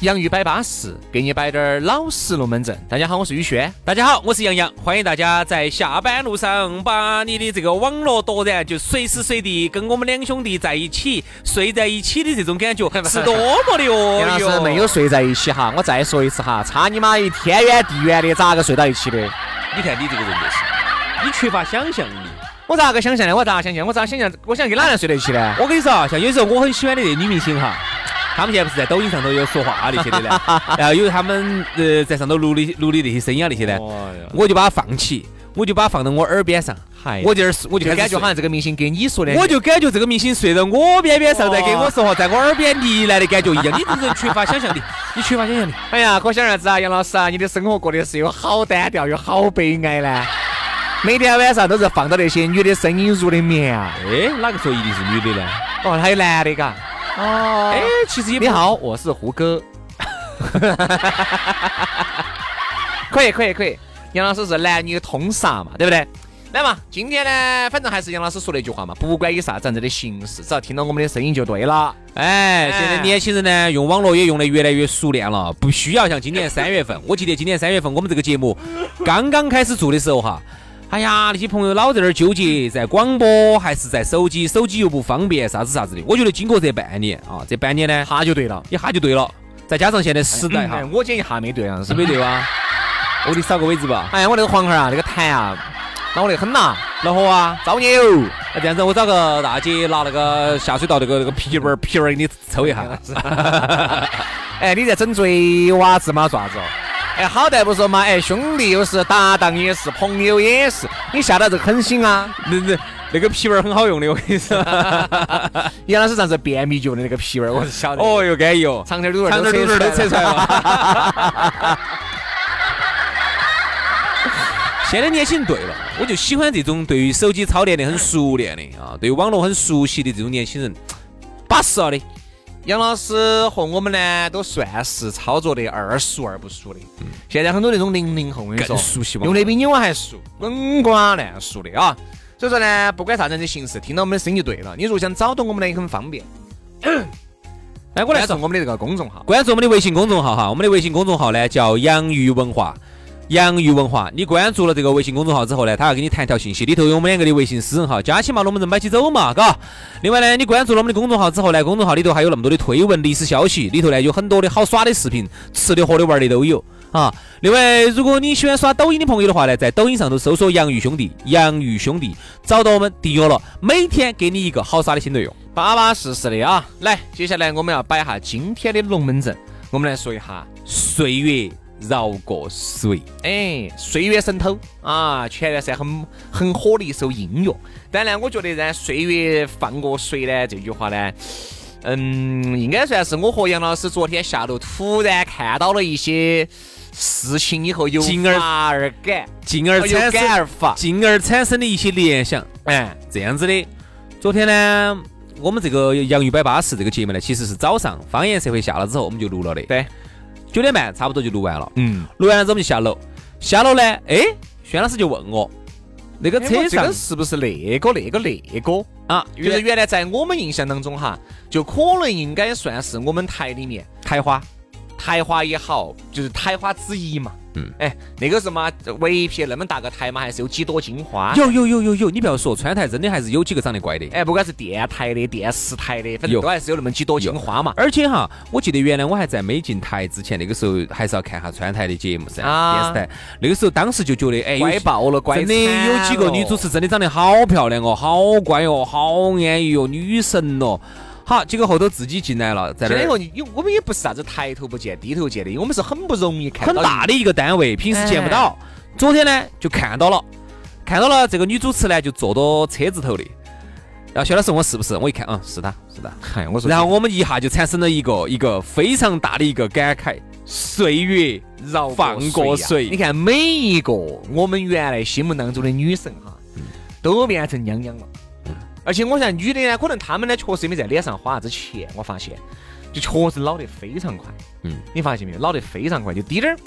洋芋摆巴适，给你摆点儿老实龙门阵。大家好，我是宇轩。大家好，我是杨洋。欢迎大家在下班路上把你的这个网络夺然，就随时随地跟我们两兄弟在一起睡在一起的这种感觉，是多么的哦！杨老师没有睡在一起哈，我再说一次哈，差你妈一天远地远的，咋个睡到一起的？你看你这个人就是，你缺乏想象力。我咋个想象呢？我咋想象？我咋想象？我想跟哪人睡在一起呢？我跟你说啊，像有时候我很喜欢的女明星哈。他们现在不是在抖音上头有说话那些的呢，然后有他们呃在上头录的录的那些声音啊那些呢，我就把它放起，我就把它放到我耳边上，我就我就感觉好像这个明星给你说的，我就感觉这个明星睡到我边边上在跟我说话，在我耳边呢喃的感觉一样。你这人缺乏想象力，你缺乏想象力。哎呀，可想而知啊，杨老师啊，你的生活过得是有好单调，又好悲哀呢。每天晚上都是放到那些女的声音入的眠啊。哎，哪个说一定是女的呢？哦，还有男的嘎。哦，哎，其实也你好，我是胡歌。可以可以可以，杨老师是男女通杀嘛，对不对？来嘛，今天呢，反正还是杨老师说那句话嘛，不管以啥子样子的形式，只要听到我们的声音就对了。哎，现在年轻人呢，用网络也用得越来越熟练了，不需要像今年三月份，我记得今年三月份我们这个节目刚刚开始做的时候哈。哎呀，那些朋友老在那儿纠结，在广播还是在手机？手机又不方便，啥子啥子的。我觉得经过这半年啊，这半年呢，哈就对了，一哈就对了。再加上现在时代哈，我捡一哈没对啊，是没对吧？我给你扫个位置吧。哎呀，我那个黄孩啊，那个痰啊，恼得很呐，恼火啊，造孽哦。那这样子，我找个大姐拿那个下水道那个那个皮儿皮儿给你抽一下。哎，你在整嘴娃子吗？爪子？哎，好歹不说嘛！哎，兄弟又是搭档也是朋友也是，你下到这个狠心啊！那那那个皮纹很好用的，我跟你说。杨老师上次便秘就的那个皮纹，我是晓得。哦哟，安逸哦，长点肚儿，长点肚儿都扯出来了。现在年轻人对了，我就喜欢这种对于手机操练的很熟练的啊，对网络很熟悉的这种年轻人，巴适了的。杨老师和我们呢，都算是操作的二熟而不熟的。嗯，现在很多那种零零后，我跟你说，熟悉用的比你我还熟，滚瓜烂熟的啊。所以说呢，不管啥子样的形式，听到我们的声音就对了。你如果想找到我们呢，也很方便。来，我来说我们的这个公众号，关注我们的微信公众号哈。我们的微信公众号呢叫洋芋文化。洋芋文化，你关注了这个微信公众号之后呢，他要给你弹条信息，里头有我们两个的微信私人号，加起嘛，龙门阵摆起走嘛，嘎。另外呢，你关注了我们的公众号之后呢，公众号里头还有那么多的推文、历史消息，里头呢有很多的好耍的视频，吃的、喝的、玩的都有啊。另外，如果你喜欢刷抖音的朋友的话呢，在抖音上头搜索“洋芋兄弟”，洋芋兄弟找到我们订阅了，每天给你一个好耍的新内容，巴巴适适的啊。来，接下来我们要摆一下今天的龙门阵，我们来说一下岁月。饶过谁？哎，岁月神偷啊！前段时间很很火的一首音乐。但呢，我觉得呢，岁月放过谁呢？这句话呢，嗯，应该算是我和杨老师昨天下楼突然看到了一些事情以后，有发而感，进而产生而发，进而产生的一些联想。哎，这样子的。昨天呢，我们这个洋芋摆巴士这个节目呢，其实是早上方言社会下了之后，我们就录了的。对。九点半差不多就录完了，嗯，录完了之后我们就下楼，下楼呢，哎，轩老师就问我，那个车上是不是那个那个那个啊？就是原来在我们印象当中哈，就可能应该算是我们台里面台花，台花也好，就是台花之一嘛。嗯，哎，那个什么围皮那么大个台嘛，还是有几朵金花？有有有有有，你不要说，川台真的还是有几个长得乖的。哎，不管是电台的、电视台的，反正都还是有那么几朵金花嘛。而且哈，我记得原来我还在没进台之前，那个时候还是要看下川台的节目噻，电视台。那个时候当时就觉得，哎，乖爆了，乖真的有几个女主持真的长得好漂亮哦，好乖哦，好安逸哦，女神哦。好，结果后头自己进来了，在那儿现在以后你，我们也不是啥子抬头不见低头见的，因为我们是很不容易看到很大的一个单位，平时见不到。昨天呢就看到了，看到了这个女主持呢就坐到车子头的。然后薛老师问我是不是，我一看，嗯，是他，是他。哎，我说，然后我们一下就产生了一个一个非常大的一个感慨：岁月饶放过。谁你看每一个我们原来心目当中的女神哈，都变成娘娘了。而且我想女的呢，可能她们呢确实也没在脸上花啥子钱，我发现，就确实老得非常快。嗯，你发现没有？老得非常快，就滴点儿。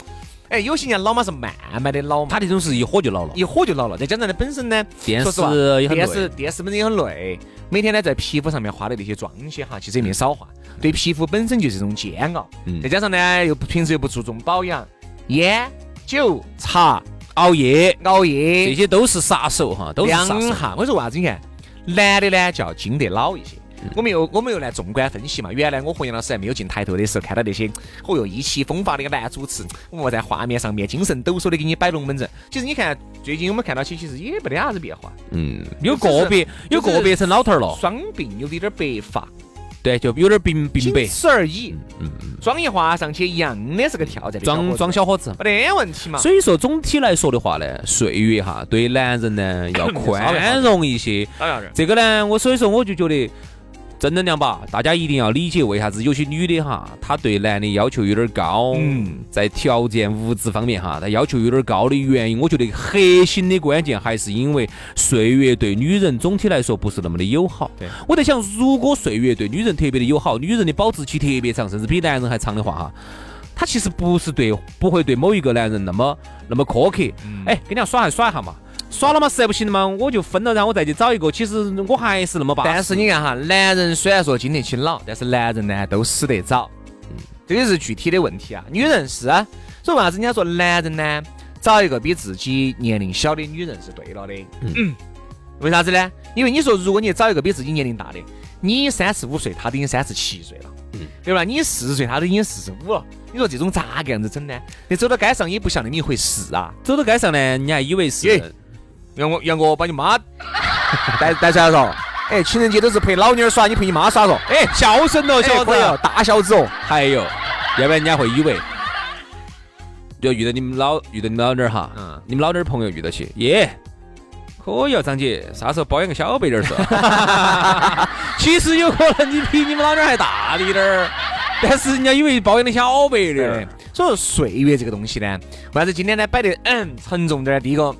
哎，有些人老嘛是慢慢的老嘛，他这种是一火就老了。一火就老了。再加上呢，本身呢，电视也很电视电视本身也很累，每天呢在皮肤上面花的那些妆些哈，其实也没少花，对皮肤本身就是一种煎熬。嗯再加上呢，又不平时又不注重保养，烟酒茶熬夜熬夜这些都是杀手哈，都是杀手。两下。我说为啥子？你看男的呢就要经得老一些。我们又我们又来纵观分析嘛。原来我和杨老师还没有进抬头的时候，看到那些哦哟意气风发的一个男主持，我在画面上面精神抖擞的给你摆龙门阵。其实你看最近我们看到起，其实也没得啥子变化，嗯，有个别有个别成老头儿了，双鬓有点白发，对，就有点冰冰白仅，此而已。嗯嗯，妆一画上去，一样的是个跳在的装装小伙子。没得问题嘛。所以说，总体来说的话呢，岁月哈对男人呢要 宽容一些。这个呢，我所以说我就觉得正能量吧，大家一定要理解为啥子有些女的哈，她对男的要求有点高，嗯在条件物质方面哈，她要求有点高的原因，我觉得核心的关键还是因为岁月对女人总体来说不是那么的友好。对，我在想，如果岁月对女人特别的友好，女人的保质期特别长，甚至比男人还长的话哈。她其实不是对，不会对某一个男人那么那么苛刻。哎，跟人家耍还耍一下嘛，耍了嘛，实在不行了嘛，我就分了，然后我再去找一个。其实我还是那么巴适。但是你看哈，男人虽然说经得起老，但是男人呢都死得早，这个是具体的问题啊。女人是啊，所以为啥子人家说男人呢，找一个比自己年龄小的女人是对了的。嗯，为啥子呢？因为你说如果你找一个比自己年龄大的，你三十五岁，他都已经三十七岁了，嗯对吧？你四十岁，他都已经四十五了。你说这种咋个样子整呢？你走到街上也不像那么一回事啊。走到街上呢，你还以为是耶杨哥，杨哥把你妈 带带出来了。哎，情人节都是陪老妞儿耍，你陪你妈耍嗦。哎孝顺哦，小小子，大小子哦。还有，要不然人家会以为，就遇到你们老遇到你们老妞儿哈，嗯你们老妞儿朋友遇到起，耶。可以哦，张姐，啥时候包养个小白点儿是？其实有可能你比你们老妞儿还大一点儿，但是人家以为包养的小白点儿。，所以说岁月这个东西呢，为啥子今天呢摆得嗯沉重点儿？第一个，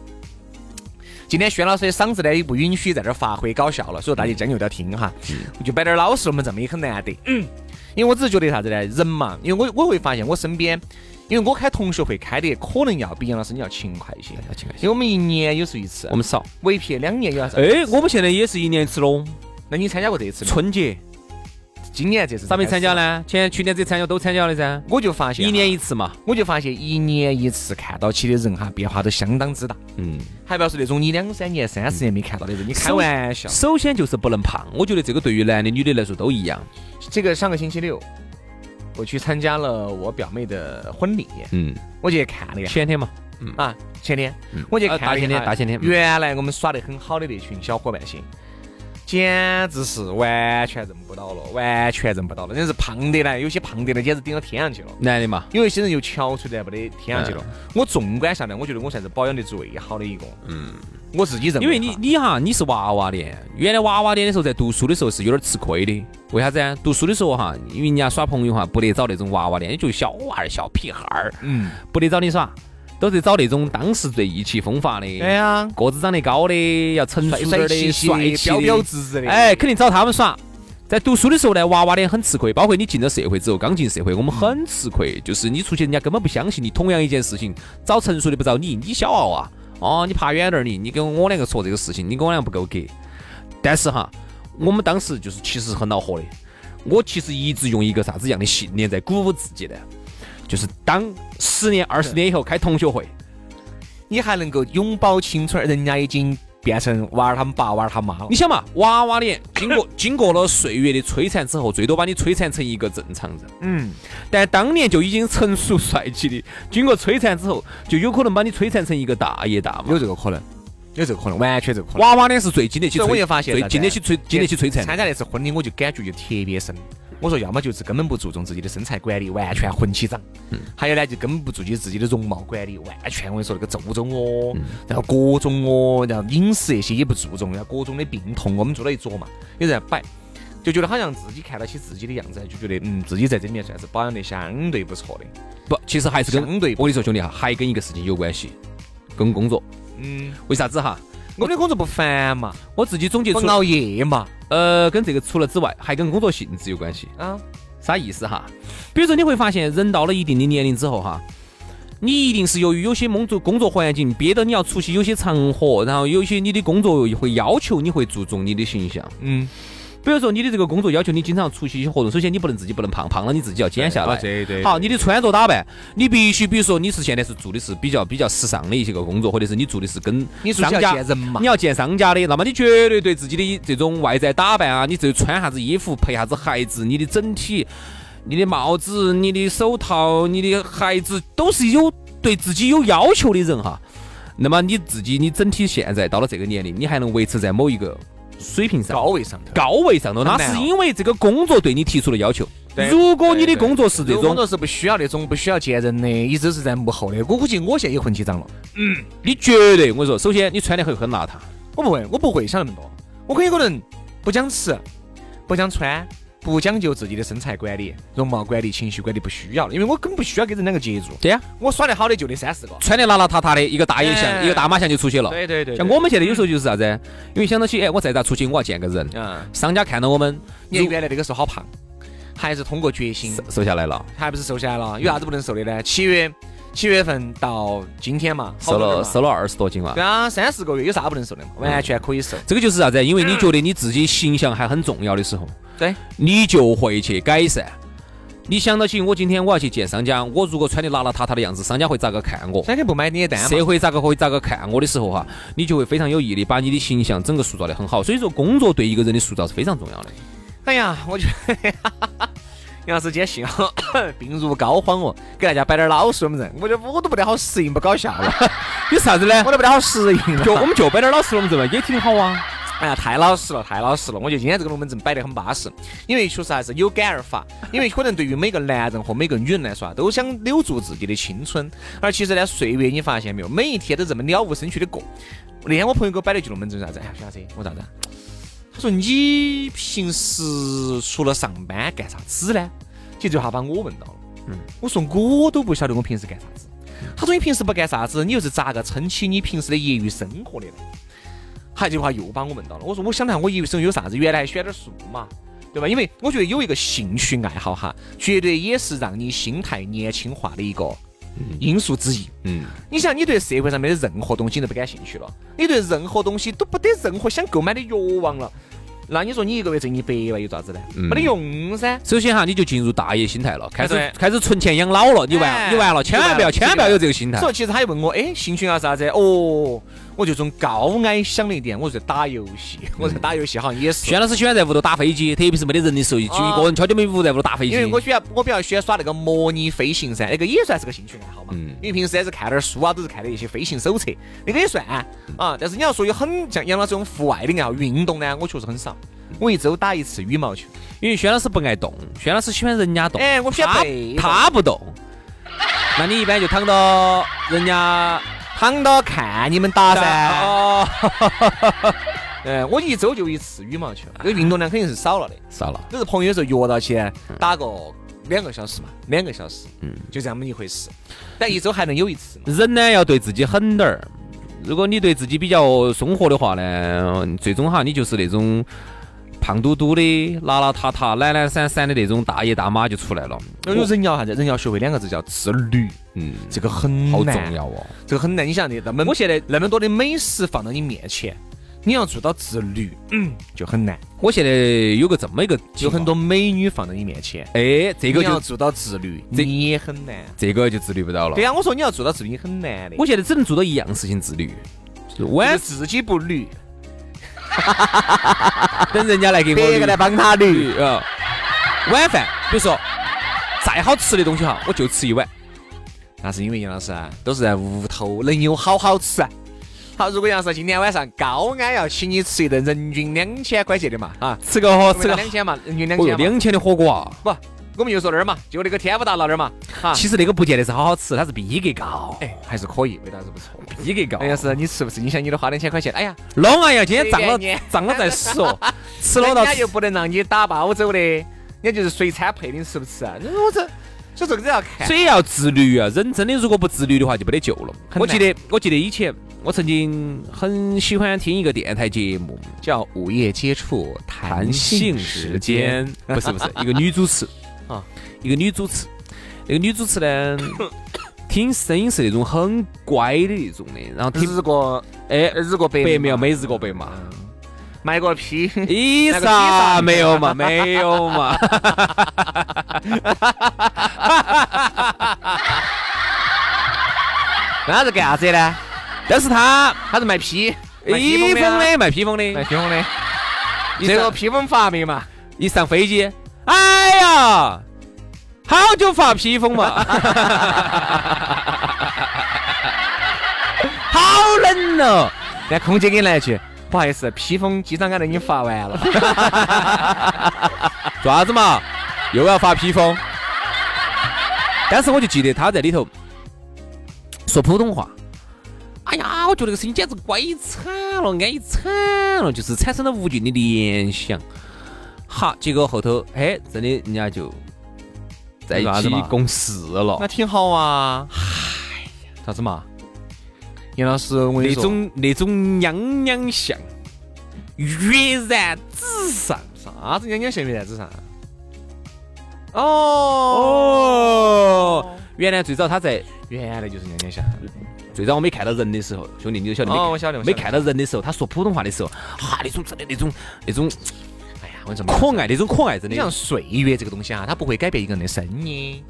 今天轩老师的嗓子呢也不允许在这儿发挥搞笑了，所以大家将就着听哈。我就摆点儿老实我们这么，也很难得。嗯，因为我只是觉得啥子呢？人嘛，因为我我会发现我身边，因为我开同学会开的可能要比杨老师你要勤快一些，要勤快些因为我们一年有时候一次，我们少。为撇两年有啥子？哎，我们现在也是一年一次喽，那你参加过这一次吗？春节今年这次咋没参加呢？前去年这参加都参加了噻，我就发现一年一，次嘛。我就发现一年一次看到起的人哈，变化都相当之大。嗯，还不要说那种你两三年、三十年没看到的人，你开玩笑。首先就是不能胖，我觉得这个对于男的女的来说都一样。这个上个星期六，我去参加了我表妹的婚礼，嗯，我去看了一下前天嘛，啊，前天。嗯。我去啊大前天大前天嗯。原来我们耍得很好的那群小伙伴些，简直是完全认不到了，完全认不到了，真是胖得来，有些胖得来简直顶到天上去了。男的嘛，有一些人又憔悴得不得天上去了。我纵观下来，我觉得我算是保养得最好的一个。嗯，我自己认为。因为你你哈你是娃娃脸，原来娃娃脸的时候在读书的时候是有点吃亏的，为啥子啊？读书的时候哈，因为人家耍朋友哈不得找那种娃娃脸，就小娃儿小屁孩儿，嗯，不得找你耍，都是找那种当时最意气风发的，对呀，个子长得高的，要成熟点的，帅气的标标致致的。哎，肯定找他们耍。在读书的时候呢，娃娃脸很吃亏，包括你进了社会之后，刚进社会，我们很吃亏，就是你出去，人家根本不相信你。同样一件事情，找成熟的不找你，你小娃娃哦，你爬远点儿你，你跟我两个说这个事情，你跟我两个不够格。但是哈，我们当时就是其实很恼火的，我其实一直用一个啥子样的信念在鼓舞自己呢？就是当十年、二十年以后开同学会，你还能够永葆青春，人家已经变成娃儿他们爸、娃儿他妈了你。想嘛，娃娃脸经过 经过了岁月的摧残之后，最多把你摧残成一个正常人。嗯，但当年就已经成熟帅气的，经过摧残之后，就有可能把你摧残成一个大爷大妈有。这个可能。有这个可能，完全这个可能。娃娃脸是最经得起吹，所以我就发现最经得起摧，经得起摧残。参加那次婚礼，我就感觉就特别深。我说，要么就是根本不注重自己的身材管理，完全混起长；还有呢，就根本不注重自己的容貌管理，完全我跟你说那个皱皱哦，然后各种哦，然后饮食那些也不注重，然后各种的病痛，我们坐到一桌嘛，有人摆，就觉得好像自己看到起自己的样子，就觉得嗯，自己在这里面算是保养得相对不错的。不，其实还是跟相对我跟你说，兄弟哈，还跟一个事情有关系，跟工作。嗯，为啥子哈？我们的工作不烦嘛，我自己总结出，不熬夜嘛，呃，跟这个除了之外，还跟工作性质有关系。啊，啥意思哈？比如说你会发现，人到了一定的年龄之后哈，你一定是由于有些工作工作环境憋得你要出席有些场合，然后有些你的工作会要求你会注重你的形象。嗯，比如说你的这个工作要求你经常出席一些活动，首先你不能自己不能胖，胖了你自己要减下来。对对。好，你的穿着打扮，你必须，比如说你是现在是做的是比较比较时尚的一些个工作，或者是你做的是跟你商家你要见商家的，那么你绝对对自己的这种外在打扮啊，你这穿啥子衣服，配啥子鞋子，你的整体，你的帽子，你的手套，你的鞋子，都是有对自己有要求的人哈。那么你自己，你整体现在到了这个年龄，你还能维持在某一个水平上、高位上头，高位上头，那是因为这个工作对你提出了要求。如果你的工作是这种，工作是不需要那种不需要见人的，一直是在幕后的。我估计我现在也混起长了。嗯你绝对我跟你说，首先你穿的会很邋遢，我不会，我不会想那么多。我很有可能不讲吃，不讲穿，不讲究自己的身材管理、容貌管理、情绪管理，不需要的，因为我根本不需要跟人两个接触。对呀，我耍得好的就那三四个。穿得邋邋遢遢的，一个大爷像，哎一个大妈像就出去了。对对对，像我们现在有时候就是啥子？因为想到起，哎，我再咋出去，我要见个人。嗯，商家看到我们，你原来那个时候好胖，还是通过决心，瘦瘦下来了，还不是瘦下来了？有啥子不能瘦的呢？七月七月份到今天嘛，瘦了瘦了二十多斤嘛对。啊，三四个月有啥不能瘦的嘛？完全可以瘦。这个就是啥子？因为你觉得你自己形象还很重要的时候，对，你就会去改善。你想到起，我今天我要去见商家，我如果穿的邋邋遢遢的样子，商家会咋个看我？商家不买你的单嘛？社会咋个会咋个看我的时候哈，你就会非常有毅力，把你的形象整个塑造的很好。所以说，工作对一个人的塑造是非常重要的。哎呀，我觉得杨老师今天幸好病入膏肓哦，给大家摆点老实龙门阵，我觉得我都不得好适应，不搞笑了，有啥子呢我？都不得好适应。就我们就摆点老实龙门阵嘛，也挺好啊。哎呀，太老实了，太老实了！我觉得今天这个龙门阵摆得很巴适，因为确实还是有感而发。因为可能对于每个男人和每个女人来说啊，都想留住自己的青春，而其实呢，岁月你发现没有，每一天都这么了无生趣的过。那天我朋友给我摆了一句龙门阵，啥子？哎，徐老师，我啥子？他说你平时除了上班干啥子呢？其实这句话把我问到了。嗯，我说我都不晓得我平时干啥子。他说你平时不干啥子，你又是咋个撑起你平时的业余生活的呢？还这句话又把我问到了。我说我想看我业余生活有啥子，原来还选点数嘛，对吧？因为我觉得有一个兴趣爱好哈，绝对也是让你心态年轻化的一个因素之一。嗯，你想，你对社会上面的任何东西都不感兴趣了，你对任何东西都不得任何想购买的欲望了，那你说你一个月挣一百万有咋子呢？嗯没得用噻。首先哈，你就进入大爷心态了，开始开始存钱养老了，你完哎你完了，千万不要千万不要有这个心态。所以其实他又问我，哎，兴趣爱好啥子？哦，我就从高矮想了一点，我在打游戏，我在打游戏好像也是。轩老师喜欢在屋头打飞机，特别是没得人的时候，就一个人悄悄咪咪在屋头打飞机。因为我喜欢我比较喜欢耍那个模拟飞行噻，那个也算是个兴趣爱好嘛。嗯因为平时也是看点书啊，都是看的一些飞行手册，那个也算啊。但是你要说有很像杨老师这种户外的爱好运动呢，我确实很少。我一周打一次羽毛球。因为轩老师不爱动，轩老师喜欢人家动。哎我喜欢他他不动，那你一般就躺到人家躺到看你们打噻。哦，嗯，我一周就一次羽毛球，这个运动量肯定是少了的。少了。只是朋友有时候约到起打个两个小时嘛，两个小时，嗯，就这么一回事。但一周还能有一次。人呢要对自己狠点儿。如果你对自己比较松活的话呢，最终哈你就是那种胖嘟嘟的、邋邋遢遢、懒懒散散的那种大爷大妈就出来了。有人要啥子？人要学会两个字叫自律，嗯，这个很好重要哦。这个很难。你想，你那么我现在那么多的美食放到你面前，你要做到自律，嗯，就很难。我现在有个这么一个有很多美女放到你面前，哎，这个就要做到自律，这你也很难。这个就自律不到了。对呀、我说你要做到自律很难的。我现在只能做到一样事情自律，就是自己不律，等人家来给我别个来帮他律。律啊。晚饭，比如说再好吃的东西哈，我就吃一碗。那是因为杨老师啊，都是在屋头能有好好吃啊。好，如果杨老师今天晚上高安要请你吃一顿人均两千块钱的嘛，啊，吃个火吃个两千嘛，人均两千嘛。两千的火锅啊！不，我们就说那儿嘛，就那个天府大道那儿嘛，哈。其实那个不见得是好好吃，它是逼格高，哎，还是可以，味道还是不错。逼格高哎。要是你吃不吃？你想你都花两千块钱，哎呀，弄哎呀，今天涨了涨了再说，吃了到人家又不能让你打包走的，人家就是随餐配，的吃不吃啊？我这，所以这个都要看。所以要自律啊！人真的如果不自律的话，就没得救了。我记得，我记得以前我曾经很喜欢听一个电台节目，叫午夜接触谈谈性性时间，，不是不是，一个女主持 啊，一个女主持，那个女主持呢，听声音是那种很乖的那种的，然后听日过哎日过百白没有没日过白嘛，卖过批，披那个披萨萨没有嘛，没有嘛，那是干啥子呢？但是他他是卖批，披风风的卖披风的，卖披风的。这个披风发明嘛，一上飞机，哎呀，好久发披风嘛，好冷哦。那空姐给你来一句，不好意思，披风机长刚才已经发完了。做啥子嘛？又要发披风？当时我就记得他在里头说普通话。哎呀，我觉得这个声音简直乖惨了，安逸惨了，就是产生了无尽的联想。好，结果后头，哎，真的人家就在一起共事了。那挺好啊。哎呀啥子嘛？杨老师，我那种那种娘娘相，跃然纸上。啥子娘娘相？跃然纸上？哦，哦，原来最早他在原来就是娘娘像。最早我没看到人的时候，兄弟你就晓得没看哦我晓得没看到人的时候，他说普通话的时候，哈，那种真的那种那种我跟你说，可爱，那种可爱真你像。岁月这个东西啊，它不会改变一个人的声音，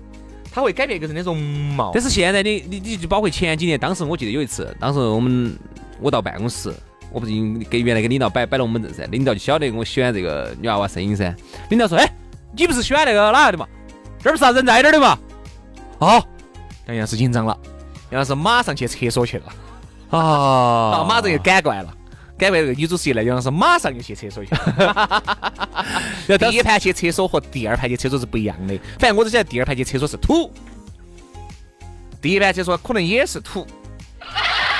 它会改变一个人的容貌。但是现在你你你就包括前几年，当时我记得有一次，当时我们我到办公室，我不是给原来给领导摆摆龙门阵噻，领导就晓得我喜欢这个女娃娃声音噻。领导说：“哎，你不是喜欢那个哪个的嘛？这儿不是啥人在这儿的嘛？”哦杨老师紧张了，杨老师马上去厕所去了，啊啊，马上又赶过来了。赶过来这个女主持一来，杨老师马上就去厕所去了。第一排去厕所和第二排去厕所是不一样的，反正我只晓得第二排去厕所是土，第一排厕所可能也是土，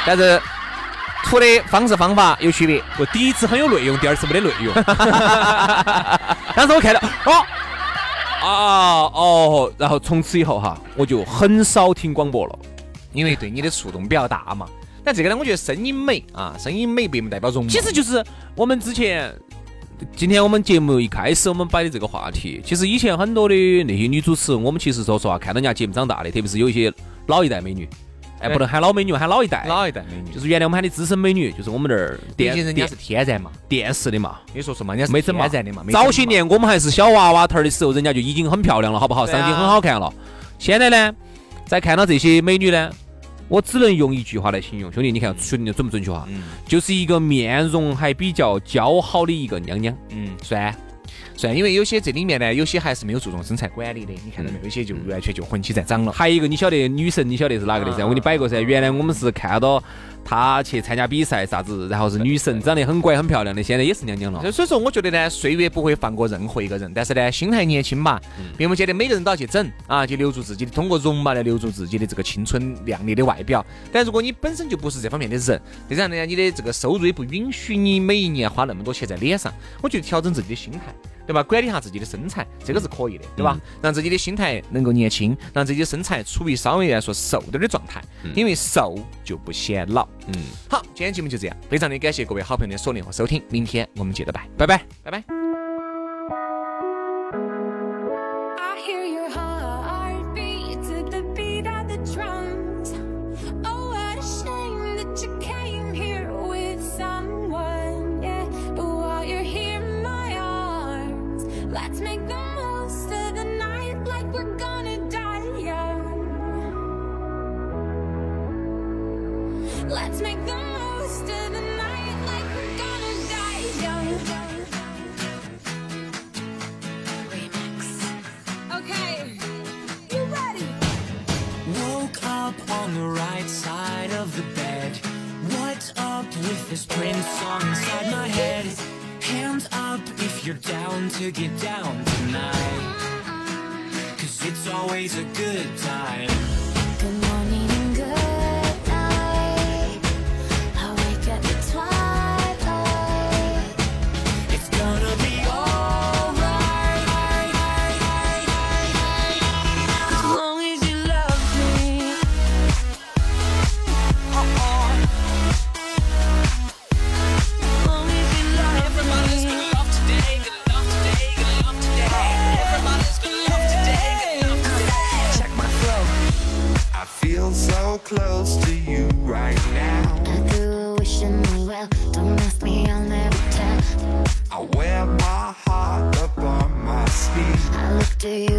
但是土的方式方法有区别。我第一次很有内容，第二次没得内容。当时我看到，哦，啊哦，然后从此以后哈，我就很少听广播了。因为对你的触动比较大嘛。但这个呢，我觉得声音美啊，声音美并不代表容貌。其实就是我们之前，今天我们节目一开始我们摆的这个话题，其实以前很多的那些女主持，我们其实说实话看到人家节目长大的，特别是有一些老一代美女，哎，哎不能喊老美女，喊老一代，老一代美女，就是原来我们喊的资深美女，就是我们这儿电电毕竟人家是天然嘛。电视的嘛。你说说嘛，人家是没整嘛天然的嘛。早些年我们还是小娃娃头儿的时候，人家就已经很漂亮了，好不好？上镜很好看了。现在呢，再看到这些美女呢，我只能用一句话来形容，兄弟，你看确定准不准确哈？嗯就是一个面容还比较姣好的一个娘娘。嗯，算算，因为有些这里面呢，有些还是没有注重身材管理的，你看到没有？有些就完全就混起在长了。还有一个，你晓得女神，你晓得是哪个的噻？啊我给你摆个噻。原来我们是看到她去参加比赛啥子，然后是女神，长得很乖很漂亮的，现在也是娘娘了。所以说，我觉得呢，岁月不会放过任何一个人，但是呢，心态年轻嘛，并不见得每个人都要去整啊，去留住自己的，通过容貌来留住自己的这个青春靓丽的外表。但如果你本身就不是这方面的人，再加上呢，你的这个收入也不允许你每一年花那么多钱在脸上，我觉得调整自己的心态。对吧？管理一下自己的身材，这个是可以的，对吧？让自己的心态能够年轻，让自己的身材处于稍微来说瘦点儿的状态，因为瘦就不显老。嗯，好，今天节目就这样，非常的感谢各位好朋友的锁定和收听，明天我们接着拜，拜拜。拜拜。the bed. What's up with this Prince song inside my head? Hands up if you're down to get down tonight. Cause it's always a good time. do. you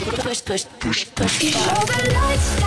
push, push, push, push. push. Show the lights.